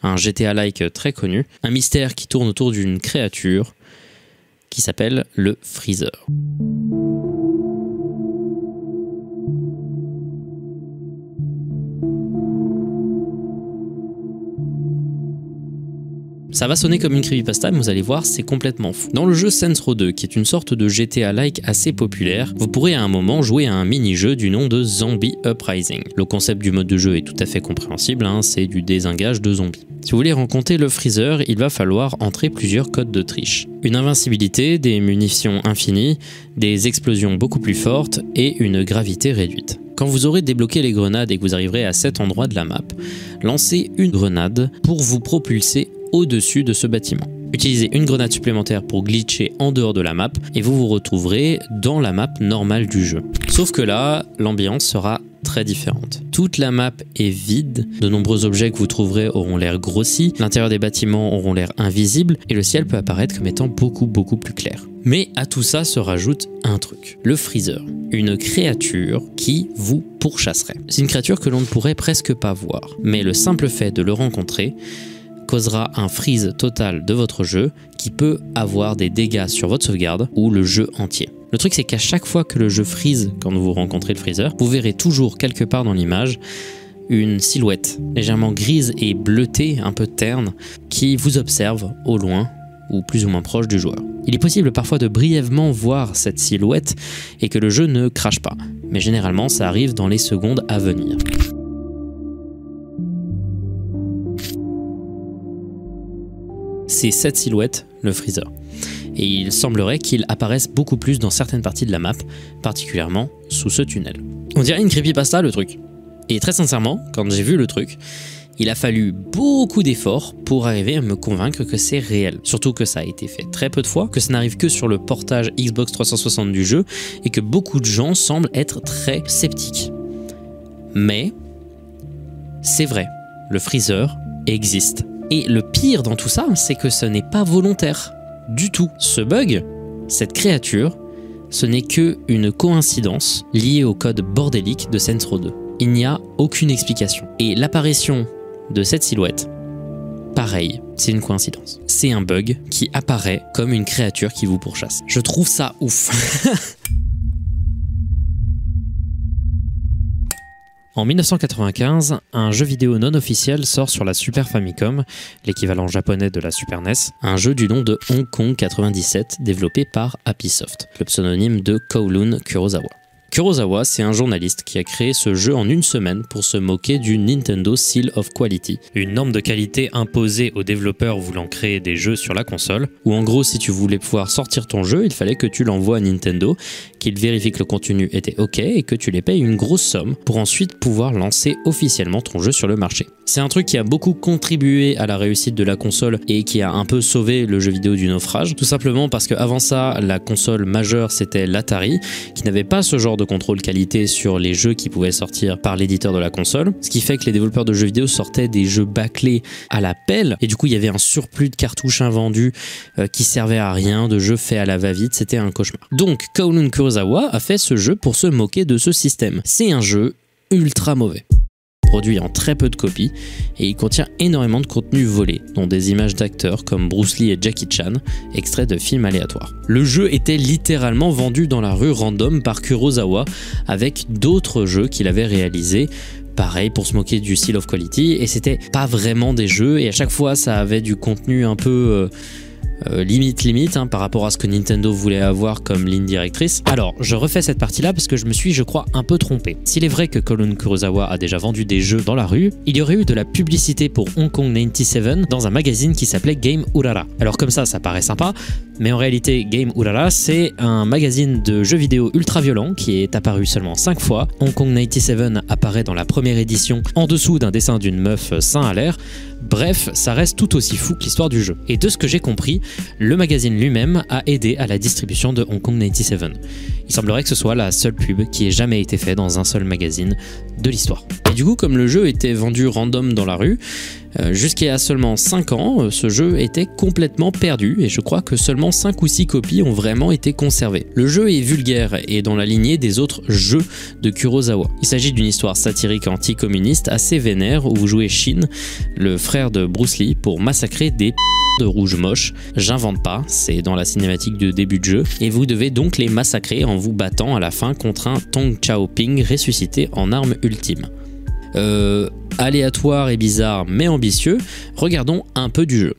un GTA-like très connu, un mystère qui tourne autour d'une créature qui s'appelle le Freezer. Ça va sonner comme une creepypasta, mais vous allez voir, c'est complètement fou. Dans le jeu Saints Row 2, qui est une sorte de GTA-like assez populaire, vous pourrez à un moment jouer à un mini-jeu du nom de Zombie Uprising. Le concept du mode de jeu est tout à fait compréhensible, hein, c'est du désengage de zombies. Si vous voulez rencontrer le Freezer, il va falloir entrer plusieurs codes de triche. Une invincibilité, des munitions infinies, des explosions beaucoup plus fortes et une gravité réduite. Quand vous aurez débloqué les grenades et que vous arriverez à cet endroit de la map, lancez une grenade pour vous propulser au-dessus de ce bâtiment. Utilisez une grenade supplémentaire pour glitcher en dehors de la map et vous vous retrouverez dans la map normale du jeu. Sauf que là, l'ambiance sera très différente. Toute la map est vide, de nombreux objets que vous trouverez auront l'air grossis, l'intérieur des bâtiments auront l'air invisible et le ciel peut apparaître comme étant beaucoup beaucoup plus clair. Mais à tout ça se rajoute un truc, le Freezer, une créature qui vous pourchasserait. C'est une créature que l'on ne pourrait presque pas voir, mais le simple fait de le rencontrer causera un freeze total de votre jeu qui peut avoir des dégâts sur votre sauvegarde ou le jeu entier. Le truc c'est qu'à chaque fois que le jeu freeze quand vous rencontrez le freezer, vous verrez toujours quelque part dans l'image une silhouette légèrement grise et bleutée, un peu terne, qui vous observe au loin ou plus ou moins proche du joueur. Il est possible parfois de brièvement voir cette silhouette et que le jeu ne crache pas. mais généralement ça arrive dans les secondes à venir. C'est cette silhouette, le freezer. Et il semblerait qu'il apparaisse beaucoup plus dans certaines parties de la map, particulièrement sous ce tunnel. On dirait une creepypasta le truc. Et très sincèrement, quand j'ai vu le truc, il a fallu beaucoup d'efforts pour arriver à me convaincre que c'est réel. Surtout que ça a été fait très peu de fois, que ça n'arrive que sur le portage Xbox 360 du jeu et que beaucoup de gens semblent être très sceptiques. Mais c'est vrai, le freezer existe. Et le pire dans tout ça, c'est que ce n'est pas volontaire du tout. Ce bug, cette créature, ce n'est que une coïncidence liée au code bordélique de Saints Row 2. Il n'y a aucune explication. Et l'apparition de cette silhouette, pareil, c'est une coïncidence. C'est un bug qui apparaît comme une créature qui vous pourchasse. Je trouve ça ouf. En 1995, un jeu vidéo non officiel sort sur la Super Famicom, l'équivalent japonais de la Super NES, un jeu du nom de Hong Kong 97 développé par Happysoft, le pseudonyme de Kowloon Kurosawa. Kurosawa, c'est un journaliste qui a créé ce jeu en une semaine pour se moquer du Nintendo Seal of Quality, une norme de qualité imposée aux développeurs voulant créer des jeux sur la console, où en gros si tu voulais pouvoir sortir ton jeu, il fallait que tu l'envoies à Nintendo, qu'il vérifie que le contenu était ok et que tu les payes une grosse somme pour ensuite pouvoir lancer officiellement ton jeu sur le marché. C'est un truc qui a beaucoup contribué à la réussite de la console et qui a un peu sauvé le jeu vidéo du naufrage, tout simplement parce qu'avant ça, la console majeure c'était l'Atari, qui n'avait pas ce genre de contrôle qualité sur les jeux qui pouvaient sortir par l'éditeur de la console, ce qui fait que les développeurs de jeux vidéo sortaient des jeux bâclés à la pelle, et du coup il y avait un surplus de cartouches invendus euh, qui servaient à rien, de jeux faits à la va-vite, c'était un cauchemar. Donc Kowloon Kurosawa a fait ce jeu pour se moquer de ce système. C'est un jeu ultra mauvais produit en très peu de copies et il contient énormément de contenu volé, dont des images d'acteurs comme Bruce Lee et Jackie Chan, extraits de films aléatoires. Le jeu était littéralement vendu dans la rue random par Kurosawa avec d'autres jeux qu'il avait réalisés pareil pour se moquer du seal of quality et c'était pas vraiment des jeux et à chaque fois ça avait du contenu un peu euh, euh, limite limite hein, par rapport à ce que Nintendo voulait avoir comme ligne directrice. Alors, je refais cette partie-là parce que je me suis, je crois, un peu trompé. S'il est vrai que Colin Kurosawa a déjà vendu des jeux dans la rue, il y aurait eu de la publicité pour Hong Kong 97 dans un magazine qui s'appelait Game Urara. Alors comme ça, ça paraît sympa, mais en réalité, Game Urara, c'est un magazine de jeux vidéo ultra violent qui est apparu seulement 5 fois. Hong Kong 97 apparaît dans la première édition en dessous d'un dessin d'une meuf sain à l'air. Bref, ça reste tout aussi fou que l'histoire du jeu. Et de ce que j'ai compris, le magazine lui-même a aidé à la distribution de Hong Kong 97. Il semblerait que ce soit la seule pub qui ait jamais été faite dans un seul magazine de l'histoire. Et du coup, comme le jeu était vendu random dans la rue, jusqu'à seulement 5 ans, euh, ce jeu était complètement perdu et je crois que seulement 5 ou 6 copies ont vraiment été conservées. Le jeu est vulgaire et dans la lignée des autres jeux de Kurosawa. Il s'agit d'une histoire satirique anticommuniste assez vénère où vous jouez Shin, le frère de Bruce Lee, pour massacrer des de rouge moche. J'invente pas, c'est dans la cinématique de début de jeu. Et vous devez donc les massacrer en vous battant à la fin contre un Tong Chao Ping ressuscité en arme ultime. Euh, aléatoire et bizarre mais ambitieux, regardons un peu du jeu.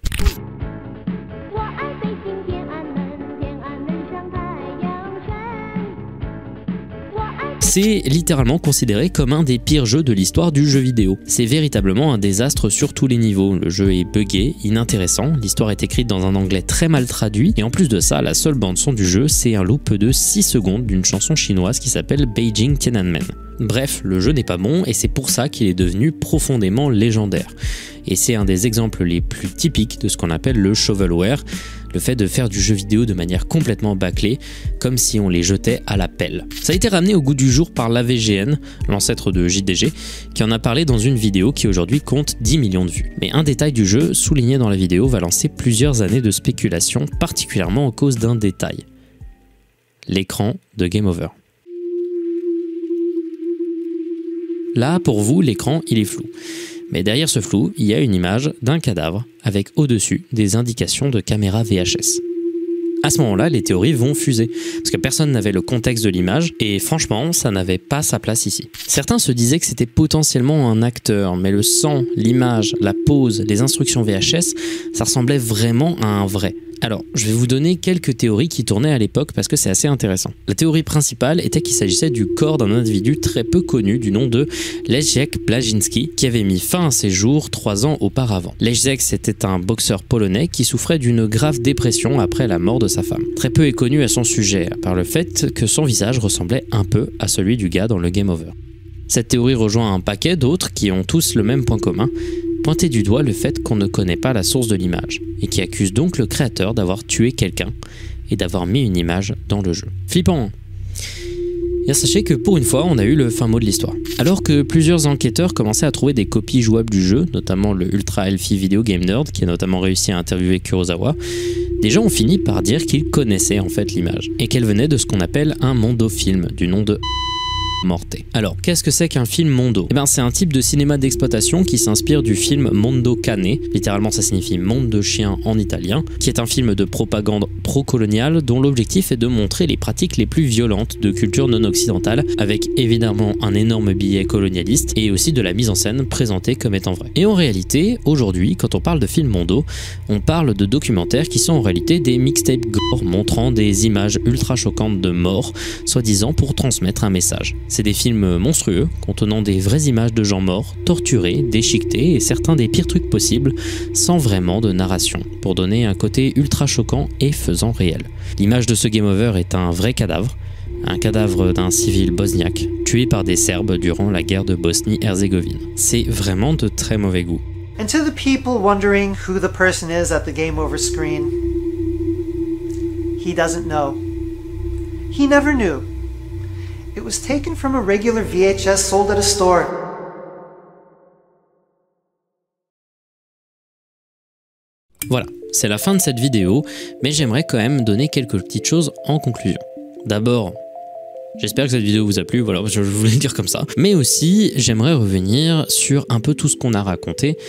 C'est littéralement considéré comme un des pires jeux de l'histoire du jeu vidéo. C'est véritablement un désastre sur tous les niveaux. Le jeu est buggé, inintéressant, l'histoire est écrite dans un anglais très mal traduit, et en plus de ça, la seule bande son du jeu, c'est un loop de 6 secondes d'une chanson chinoise qui s'appelle Beijing Tiananmen. Bref, le jeu n'est pas bon et c'est pour ça qu'il est devenu profondément légendaire. Et c'est un des exemples les plus typiques de ce qu'on appelle le shovelware, le fait de faire du jeu vidéo de manière complètement bâclée, comme si on les jetait à la pelle. Ça a été ramené au goût du jour par l'AVGN, l'ancêtre de JDG, qui en a parlé dans une vidéo qui aujourd'hui compte 10 millions de vues. Mais un détail du jeu, souligné dans la vidéo, va lancer plusieurs années de spéculation, particulièrement à cause d'un détail. L'écran de Game Over. Là, pour vous, l'écran, il est flou. Mais derrière ce flou, il y a une image d'un cadavre avec au-dessus des indications de caméra VHS. À ce moment-là, les théories vont fuser, parce que personne n'avait le contexte de l'image, et franchement, ça n'avait pas sa place ici. Certains se disaient que c'était potentiellement un acteur, mais le sang, l'image, la pose, les instructions VHS, ça ressemblait vraiment à un vrai. Alors, je vais vous donner quelques théories qui tournaient à l'époque parce que c'est assez intéressant. La théorie principale était qu'il s'agissait du corps d'un individu très peu connu du nom de Leszek Blajinski qui avait mis fin à ses jours trois ans auparavant. Leszek c'était un boxeur polonais qui souffrait d'une grave dépression après la mort de sa femme. Très peu est connu à son sujet, à part le fait que son visage ressemblait un peu à celui du gars dans le Game Over. Cette théorie rejoint un paquet d'autres qui ont tous le même point commun, pointer du doigt le fait qu'on ne connaît pas la source de l'image, et qui accuse donc le créateur d'avoir tué quelqu'un et d'avoir mis une image dans le jeu. Flippant hein Bien, sachez que pour une fois, on a eu le fin mot de l'histoire. Alors que plusieurs enquêteurs commençaient à trouver des copies jouables du jeu, notamment le Ultra Elfie Video Game Nerd, qui a notamment réussi à interviewer Kurosawa, des gens ont fini par dire qu'ils connaissaient en fait l'image, et qu'elle venait de ce qu'on appelle un mondofilm, du nom de Alors, qu'est-ce que c'est qu'un film mondo? Eh ben, c'est un type de cinéma d'exploitation qui s'inspire du film Mondo Cane, littéralement ça signifie monde de chien en italien, qui est un film de propagande pro-coloniale dont l'objectif est de montrer les pratiques les plus violentes de culture non occidentale, avec évidemment un énorme billet colonialiste et aussi de la mise en scène présentée comme étant vraie. Et en réalité, aujourd'hui, quand on parle de film mondo, on parle de documentaires qui sont en réalité des mixtapes gore montrant des images ultra choquantes de morts, soi-disant pour transmettre un message. C'est des films monstrueux, contenant des vraies images de gens morts, torturés, déchiquetés et certains des pires trucs possibles, sans vraiment de narration, pour donner un côté ultra choquant et faisant réel. L'image de ce game over est un vrai cadavre, un cadavre d'un civil bosniaque, tué par des Serbes durant la guerre de Bosnie-Herzégovine. C'est vraiment de très mauvais goût. And to the people wondering who the person is at the game over screen, he doesn't know. He never knew. It was taken from a regular VHS sold at a store. Voilà, c'est la fin de cette vidéo, mais j'aimerais quand même donner quelques petites choses en conclusion. D'abord, J'espère que cette vidéo vous a plu, voilà, je voulais dire comme ça. Mais aussi, j'aimerais revenir sur un peu tout ce qu'on a raconté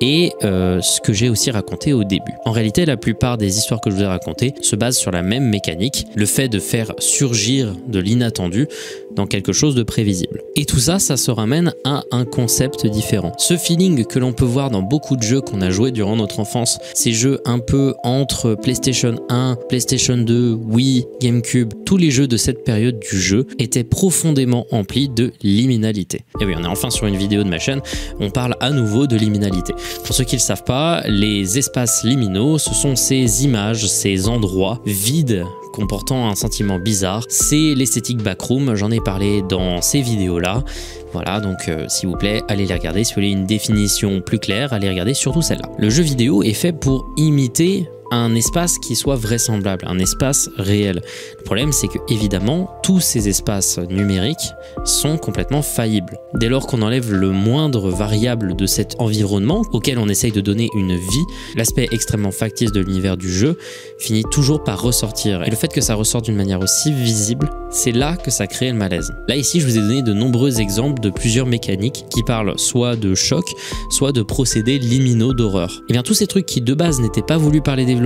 et euh, ce que j'ai aussi raconté au début. En réalité, la plupart des histoires que je vous ai racontées se basent sur la même mécanique, le fait de faire surgir de l'inattendu dans quelque chose de prévisible. Et tout ça, ça se ramène à un concept différent. Ce feeling que l'on peut voir dans beaucoup de jeux qu'on a joués durant notre enfance, ces jeux un peu entre PlayStation 1, PlayStation 2, Wii, GameCube, tous les jeux de cette période du jeu étaient profondément emplis de liminalité. Et oui, on est enfin sur une vidéo de ma chaîne, on parle à nouveau de liminalité. Pour ceux qui ne le savent pas, les espaces liminaux, ce sont ces images, ces endroits vides comportant un sentiment bizarre. C'est l'esthétique backroom, j'en ai parlé dans ces vidéos-là. Voilà, donc euh, s'il vous plaît, allez les regarder. Si vous voulez une définition plus claire, allez regarder surtout celle-là. Le jeu vidéo est fait pour imiter un espace qui soit vraisemblable, un espace réel. Le problème, c'est que évidemment, tous ces espaces numériques sont complètement faillibles. Dès lors qu'on enlève le moindre variable de cet environnement auquel on essaye de donner une vie, l'aspect extrêmement factice de l'univers du jeu finit toujours par ressortir. Et le fait que ça ressorte d'une manière aussi visible, c'est là que ça crée le malaise. Là ici, je vous ai donné de nombreux exemples de plusieurs mécaniques qui parlent soit de choc, soit de procédés liminaux d'horreur. Et eh bien tous ces trucs qui de base n'étaient pas voulus par les développeurs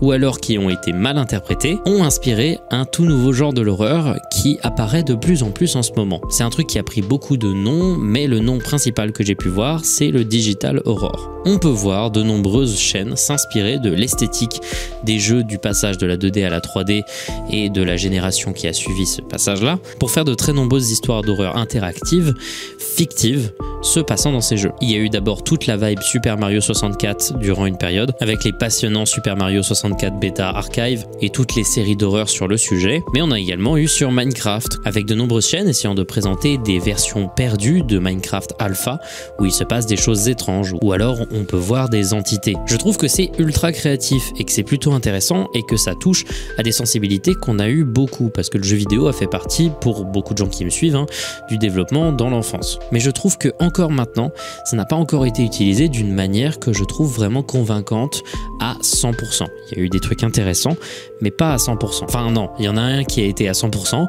ou alors qui ont été mal interprétés ont inspiré un tout nouveau genre de l'horreur qui apparaît de plus en plus en ce moment. C'est un truc qui a pris beaucoup de noms, mais le nom principal que j'ai pu voir, c'est le digital horror. On peut voir de nombreuses chaînes s'inspirer de l'esthétique des jeux du passage de la 2D à la 3D et de la génération qui a suivi ce passage-là pour faire de très nombreuses histoires d'horreur interactives, fictives, se passant dans ces jeux. Il y a eu d'abord toute la vibe Super Mario 64 durant une période, avec les passionnants Super Mario 64 Beta Archive et toutes les séries d'horreur sur le sujet, mais on a également eu sur Minecraft, avec de nombreuses chaînes essayant de présenter des versions perdues de Minecraft Alpha, où il se passe des choses étranges, ou alors on peut voir des entités. Je trouve que c'est ultra créatif et que c'est plutôt intéressant et que ça touche à des sensibilités qu'on a eu beaucoup, parce que le jeu vidéo a fait partie, pour beaucoup de gens qui me suivent, hein, du développement dans l'enfance. Mais je trouve que encore maintenant, ça n'a pas encore été utilisé d'une manière que je trouve vraiment convaincante à 100%. Il y a eu des trucs intéressants, mais pas à 100%. Enfin non, il y en a un qui a été à 100%,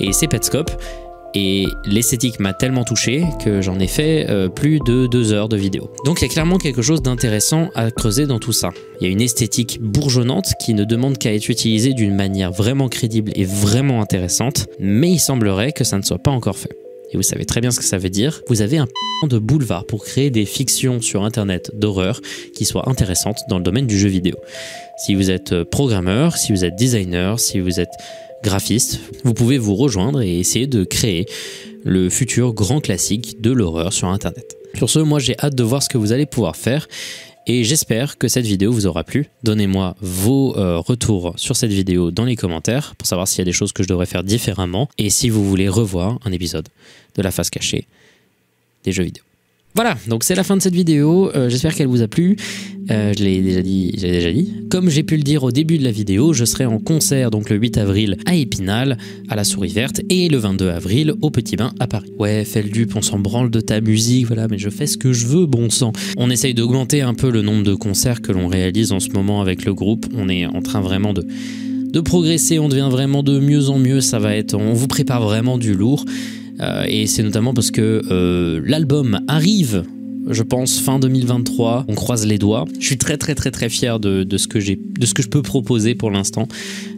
et c'est Petscope. Et l'esthétique m'a tellement touché que j'en ai fait euh, plus de deux heures de vidéo. Donc il y a clairement quelque chose d'intéressant à creuser dans tout ça. Il y a une esthétique bourgeonnante qui ne demande qu'à être utilisée d'une manière vraiment crédible et vraiment intéressante, mais il semblerait que ça ne soit pas encore fait. Et vous savez très bien ce que ça veut dire, vous avez un de boulevard pour créer des fictions sur Internet d'horreur qui soient intéressantes dans le domaine du jeu vidéo. Si vous êtes euh, programmeur, si vous êtes designer, si vous êtes graphiste, vous pouvez vous rejoindre et essayer de créer le futur grand classique de l'horreur sur Internet. Sur ce, moi j'ai hâte de voir ce que vous allez pouvoir faire et j'espère que cette vidéo vous aura plu. Donnez-moi vos euh, retours sur cette vidéo dans les commentaires pour savoir s'il y a des choses que je devrais faire différemment et si vous voulez revoir un épisode de la face cachée des jeux vidéo. Voilà, donc c'est la fin de cette vidéo. Euh, J'espère qu'elle vous a plu. Euh, je l'ai déjà dit, j'ai déjà dit. Comme j'ai pu le dire au début de la vidéo, je serai en concert donc le 8 avril à Épinal, à la Souris Verte, et le 22 avril au Petit Bain à Paris. Ouais, dupe, on s'en branle de ta musique, voilà, mais je fais ce que je veux, bon sang. On essaye d'augmenter un peu le nombre de concerts que l'on réalise en ce moment avec le groupe. On est en train vraiment de de progresser, on devient vraiment de mieux en mieux. Ça va être, on vous prépare vraiment du lourd. Euh, et c'est notamment parce que euh, l'album arrive, je pense, fin 2023. On croise les doigts. Je suis très très très très fier de, de ce que j'ai, de ce que je peux proposer pour l'instant.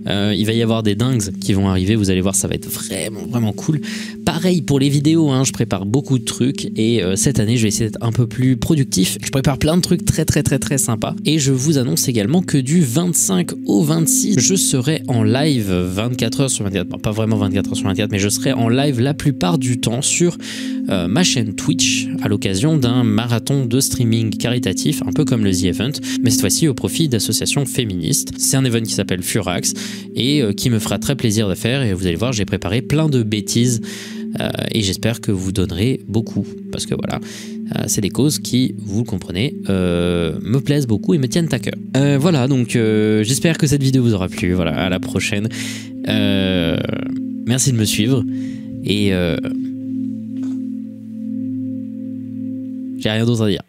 Euh, il va y avoir des dingues qui vont arriver. Vous allez voir, ça va être vraiment vraiment cool. Pareil pour les vidéos, hein, je prépare beaucoup de trucs et euh, cette année je vais essayer d'être un peu plus productif. Je prépare plein de trucs très très très très sympas et je vous annonce également que du 25 au 26, je serai en live 24 heures sur 24. Bon, pas vraiment 24 heures sur 24, mais je serai en live la plupart du temps sur euh, ma chaîne Twitch à l'occasion d'un marathon de streaming caritatif, un peu comme le The Event, mais cette fois-ci au profit d'associations féministes. C'est un event qui s'appelle Furax et euh, qui me fera très plaisir de faire et vous allez voir, j'ai préparé plein de bêtises euh, et j'espère que vous donnerez beaucoup parce que voilà, euh, c'est des causes qui, vous le comprenez, me plaisent beaucoup et me tiennent à cœur. Voilà, donc j'espère que cette vidéo vous aura plu. Voilà, à la prochaine. Merci de me suivre et j'ai rien d'autre à dire.